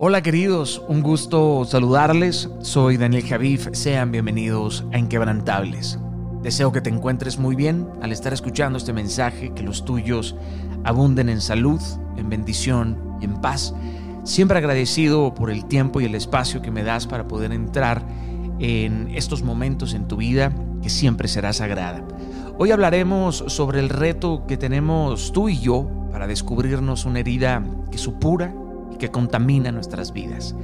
Hola queridos, un gusto saludarles. Soy Daniel Javif, sean bienvenidos a Inquebrantables. Deseo que te encuentres muy bien al estar escuchando este mensaje, que los tuyos abunden en salud, en bendición y en paz. Siempre agradecido por el tiempo y el espacio que me das para poder entrar en estos momentos en tu vida que siempre será sagrada. Hoy hablaremos sobre el reto que tenemos tú y yo para descubrirnos una herida que supura que contamina nuestras vidas.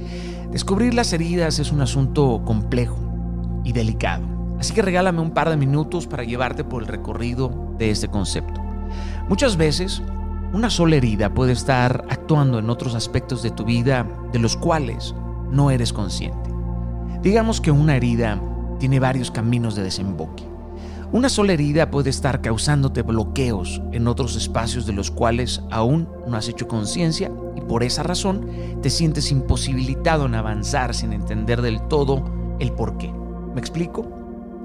Descubrir las heridas es un asunto complejo y delicado, así que regálame un par de minutos para llevarte por el recorrido de este concepto. Muchas veces, una sola herida puede estar actuando en otros aspectos de tu vida de los cuales no eres consciente. Digamos que una herida tiene varios caminos de desemboque. Una sola herida puede estar causándote bloqueos en otros espacios de los cuales aún no has hecho conciencia por esa razón te sientes imposibilitado en avanzar sin entender del todo el por qué. ¿Me explico?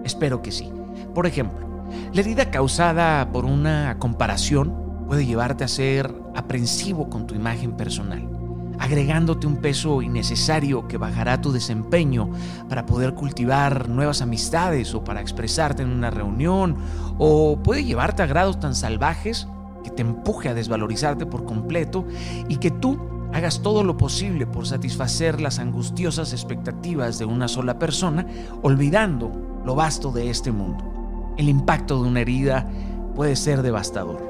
Espero que sí. Por ejemplo, la herida causada por una comparación puede llevarte a ser aprensivo con tu imagen personal agregándote un peso innecesario que bajará tu desempeño para poder cultivar nuevas amistades o para expresarte en una reunión, o puede llevarte a grados tan salvajes que te empuje a desvalorizarte por completo y que tú hagas todo lo posible por satisfacer las angustiosas expectativas de una sola persona, olvidando lo vasto de este mundo. El impacto de una herida puede ser devastador.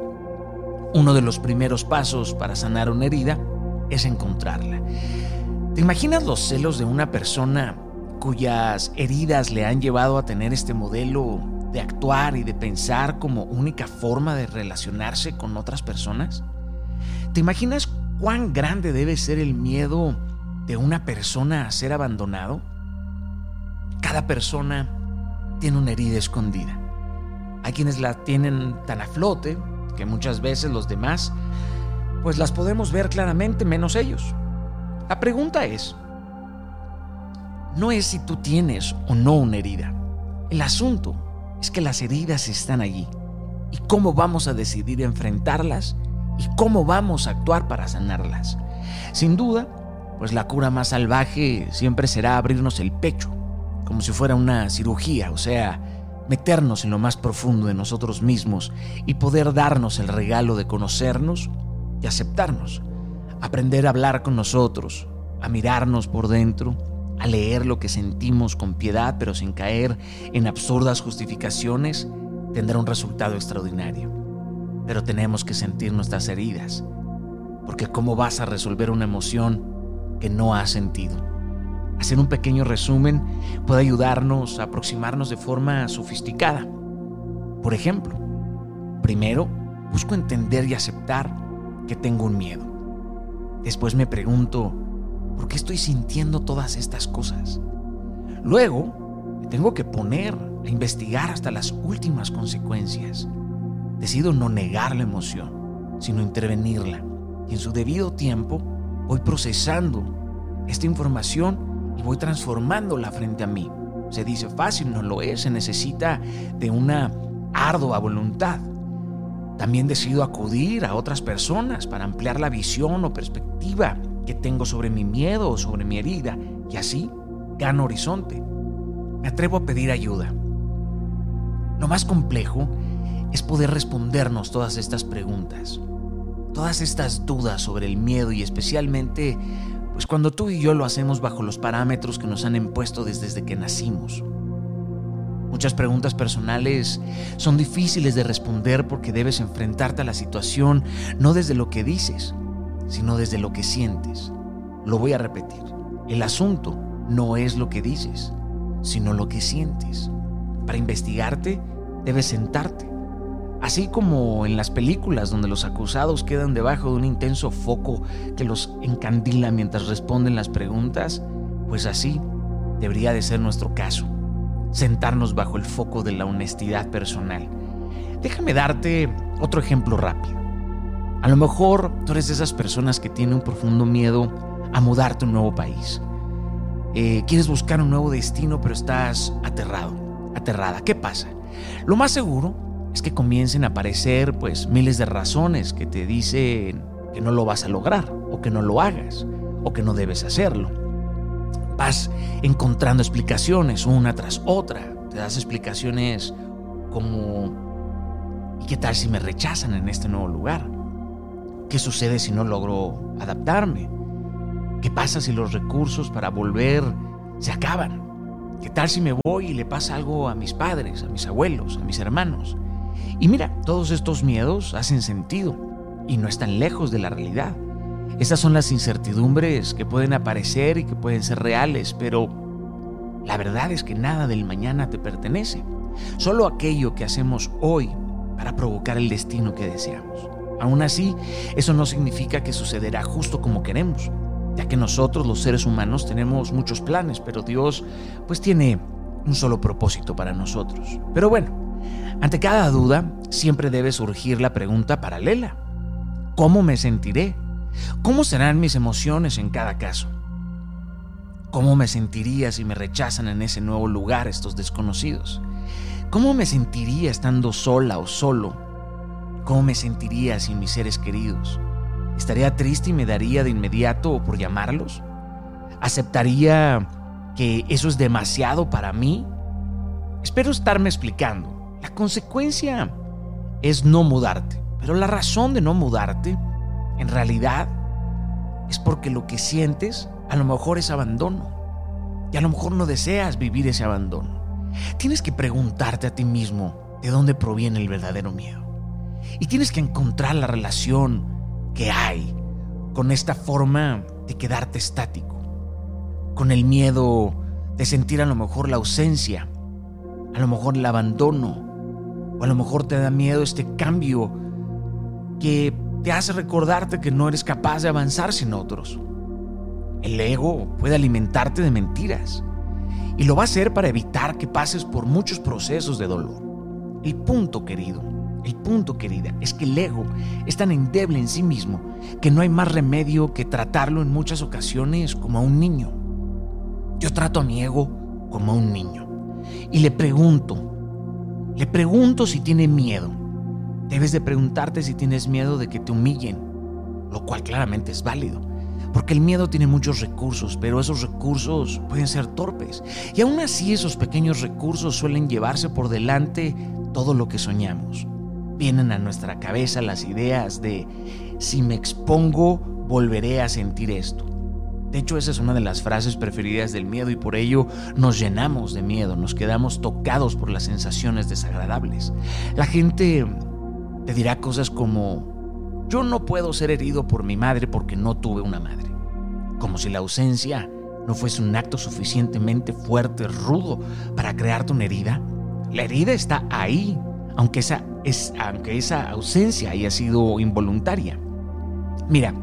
Uno de los primeros pasos para sanar una herida es encontrarla. ¿Te imaginas los celos de una persona cuyas heridas le han llevado a tener este modelo de actuar y de pensar como única forma de relacionarse con otras personas? ¿Te imaginas cuán grande debe ser el miedo de una persona a ser abandonado? Cada persona tiene una herida escondida. Hay quienes la tienen tan a flote que muchas veces los demás pues las podemos ver claramente menos ellos. La pregunta es, no es si tú tienes o no una herida. El asunto es que las heridas están allí y cómo vamos a decidir enfrentarlas y cómo vamos a actuar para sanarlas. Sin duda, pues la cura más salvaje siempre será abrirnos el pecho, como si fuera una cirugía, o sea, meternos en lo más profundo de nosotros mismos y poder darnos el regalo de conocernos y aceptarnos, aprender a hablar con nosotros, a mirarnos por dentro, a leer lo que sentimos con piedad pero sin caer en absurdas justificaciones, tendrá un resultado extraordinario. Pero tenemos que sentir nuestras heridas, porque ¿cómo vas a resolver una emoción que no has sentido? Hacer un pequeño resumen puede ayudarnos a aproximarnos de forma sofisticada. Por ejemplo, primero, busco entender y aceptar que tengo un miedo. Después me pregunto, ¿por qué estoy sintiendo todas estas cosas? Luego, tengo que poner a investigar hasta las últimas consecuencias. Decido no negar la emoción, sino intervenirla. Y en su debido tiempo voy procesando esta información y voy transformándola frente a mí. Se dice fácil, no lo es, se necesita de una ardua voluntad. También decido acudir a otras personas para ampliar la visión o perspectiva tengo sobre mi miedo o sobre mi herida y así gano horizonte. Me atrevo a pedir ayuda. Lo más complejo es poder respondernos todas estas preguntas, todas estas dudas sobre el miedo y especialmente pues cuando tú y yo lo hacemos bajo los parámetros que nos han impuesto desde que nacimos. Muchas preguntas personales son difíciles de responder porque debes enfrentarte a la situación no desde lo que dices, sino desde lo que sientes. Lo voy a repetir. El asunto no es lo que dices, sino lo que sientes. Para investigarte, debes sentarte. Así como en las películas donde los acusados quedan debajo de un intenso foco que los encandila mientras responden las preguntas, pues así debería de ser nuestro caso sentarnos bajo el foco de la honestidad personal. Déjame darte otro ejemplo rápido. A lo mejor tú eres de esas personas que tienen un profundo miedo a mudarte a un nuevo país. Eh, quieres buscar un nuevo destino, pero estás aterrado, aterrada. ¿Qué pasa? Lo más seguro es que comiencen a aparecer pues miles de razones que te dicen que no lo vas a lograr o que no lo hagas o que no debes hacerlo. Vas encontrando explicaciones una tras otra. Te das explicaciones como, ¿y qué tal si me rechazan en este nuevo lugar? ¿Qué sucede si no logro adaptarme? ¿Qué pasa si los recursos para volver se acaban? ¿Qué tal si me voy y le pasa algo a mis padres, a mis abuelos, a mis hermanos? Y mira, todos estos miedos hacen sentido y no están lejos de la realidad. Esas son las incertidumbres que pueden aparecer y que pueden ser reales, pero la verdad es que nada del mañana te pertenece. Solo aquello que hacemos hoy para provocar el destino que deseamos. Aún así, eso no significa que sucederá justo como queremos, ya que nosotros los seres humanos tenemos muchos planes, pero Dios pues tiene un solo propósito para nosotros. Pero bueno, ante cada duda siempre debe surgir la pregunta paralela. ¿Cómo me sentiré? ¿Cómo serán mis emociones en cada caso? ¿Cómo me sentiría si me rechazan en ese nuevo lugar estos desconocidos? ¿Cómo me sentiría estando sola o solo? ¿Cómo me sentiría sin mis seres queridos? ¿Estaría triste y me daría de inmediato por llamarlos? ¿Aceptaría que eso es demasiado para mí? Espero estarme explicando. La consecuencia es no mudarte, pero la razón de no mudarte, en realidad, es porque lo que sientes a lo mejor es abandono. Y a lo mejor no deseas vivir ese abandono. Tienes que preguntarte a ti mismo de dónde proviene el verdadero miedo. Y tienes que encontrar la relación que hay con esta forma de quedarte estático. Con el miedo de sentir a lo mejor la ausencia, a lo mejor el abandono, o a lo mejor te da miedo este cambio que te hace recordarte que no eres capaz de avanzar sin otros. El ego puede alimentarte de mentiras y lo va a hacer para evitar que pases por muchos procesos de dolor. El punto, querido, el punto, querida, es que el ego es tan endeble en sí mismo que no hay más remedio que tratarlo en muchas ocasiones como a un niño. Yo trato a mi ego como a un niño y le pregunto, le pregunto si tiene miedo. Debes de preguntarte si tienes miedo de que te humillen, lo cual claramente es válido. Porque el miedo tiene muchos recursos, pero esos recursos pueden ser torpes. Y aún así esos pequeños recursos suelen llevarse por delante todo lo que soñamos. Vienen a nuestra cabeza las ideas de si me expongo, volveré a sentir esto. De hecho, esa es una de las frases preferidas del miedo y por ello nos llenamos de miedo, nos quedamos tocados por las sensaciones desagradables. La gente te dirá cosas como, yo no puedo ser herido por mi madre porque no tuve una madre. Como si la ausencia no fuese un acto suficientemente fuerte, rudo, para crearte una herida. La herida está ahí, aunque esa, es, aunque esa ausencia haya sido involuntaria. Mira,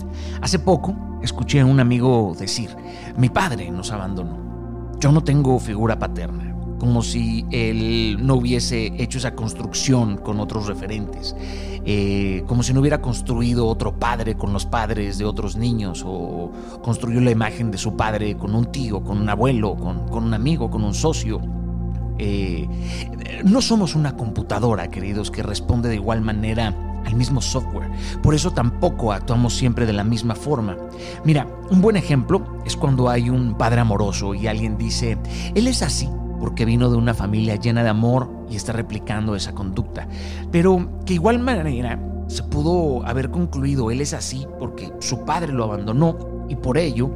hace poco escuché a un amigo decir, mi padre nos abandonó. Yo no tengo figura paterna, como si él no hubiese hecho esa construcción con otros referentes, eh, como si no hubiera construido otro padre con los padres de otros niños, o construyó la imagen de su padre con un tío, con un abuelo, con, con un amigo, con un socio. Eh, no somos una computadora, queridos, que responde de igual manera al mismo software. Por eso tampoco actuamos siempre de la misma forma. Mira, un buen ejemplo es cuando hay un padre amoroso y alguien dice, él es así porque vino de una familia llena de amor y está replicando esa conducta. Pero que igual manera se pudo haber concluido, él es así porque su padre lo abandonó y por ello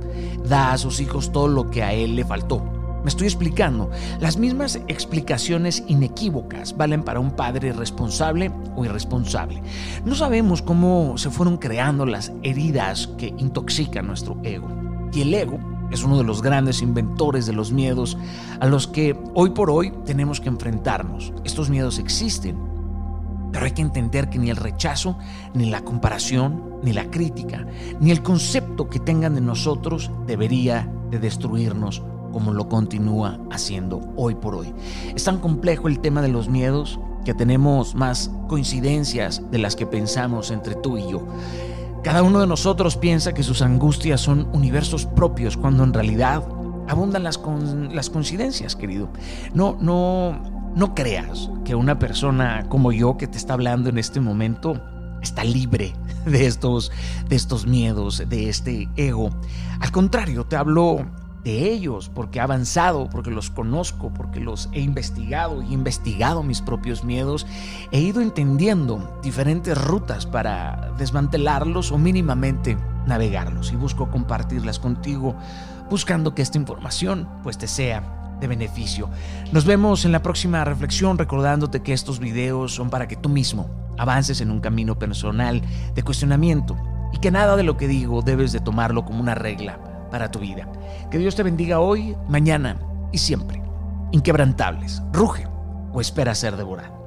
da a sus hijos todo lo que a él le faltó. Me estoy explicando. Las mismas explicaciones inequívocas valen para un padre responsable o irresponsable. No sabemos cómo se fueron creando las heridas que intoxican nuestro ego. Y el ego es uno de los grandes inventores de los miedos a los que hoy por hoy tenemos que enfrentarnos. Estos miedos existen, pero hay que entender que ni el rechazo, ni la comparación, ni la crítica, ni el concepto que tengan de nosotros debería de destruirnos como lo continúa haciendo hoy por hoy. Es tan complejo el tema de los miedos que tenemos más coincidencias de las que pensamos entre tú y yo. Cada uno de nosotros piensa que sus angustias son universos propios cuando en realidad abundan las, las coincidencias, querido. No, no, no creas que una persona como yo que te está hablando en este momento está libre de estos, de estos miedos, de este ego. Al contrario, te hablo de ellos porque he avanzado, porque los conozco, porque los he investigado y investigado mis propios miedos. He ido entendiendo diferentes rutas para desmantelarlos o mínimamente navegarlos y busco compartirlas contigo buscando que esta información pues te sea de beneficio. Nos vemos en la próxima reflexión recordándote que estos videos son para que tú mismo avances en un camino personal de cuestionamiento y que nada de lo que digo debes de tomarlo como una regla para tu vida. Que Dios te bendiga hoy, mañana y siempre. Inquebrantables, ruge o espera ser devorado.